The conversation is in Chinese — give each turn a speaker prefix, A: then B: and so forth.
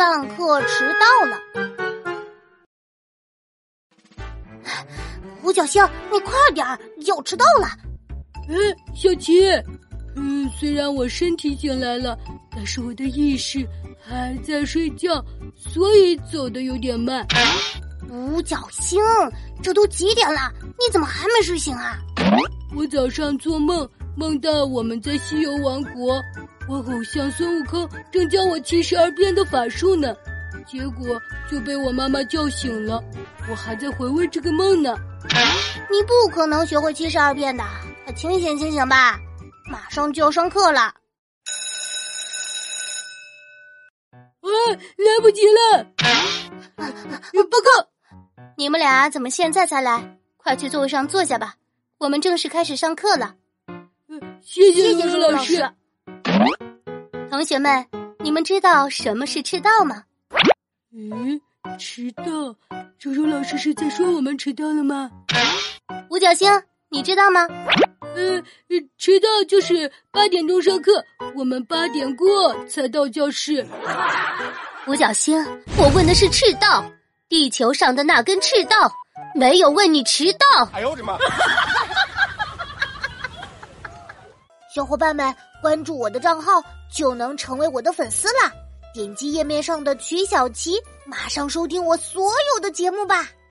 A: 上课迟到了。五角星，你快点儿，要迟到了。
B: 嗯，小琪，嗯，虽然我身体醒来了，但是我的意识还在睡觉，所以走的有点慢。
A: 五角星，这都几点了？你怎么还没睡醒啊？
B: 我早上做梦，梦到我们在西游王国，我偶像孙悟空正教我七十二变的法术呢，结果就被我妈妈叫醒了。我还在回味这个梦呢。
A: 你不可能学会七十二变的，快清醒清醒吧！马上就要上课了。
B: 啊，来不及了！报告。
A: 你们俩怎么现在才来？快去座位上坐下吧，我们正式开始上课了。
B: 谢谢谢谢老师。
A: 同学们，你们知道什么是迟到吗？
B: 嗯，迟到？周周老师是在说我们迟到了吗？
A: 五角星，你知道吗？
B: 呃，迟到就是八点钟上课，我们八点过才到教室。
A: 五角星，我问的是赤道。地球上的那根赤道，没有问你迟到。哎呦我的妈！小伙伴们，关注我的账号就能成为我的粉丝啦！点击页面上的曲小琪，马上收听我所有的节目吧。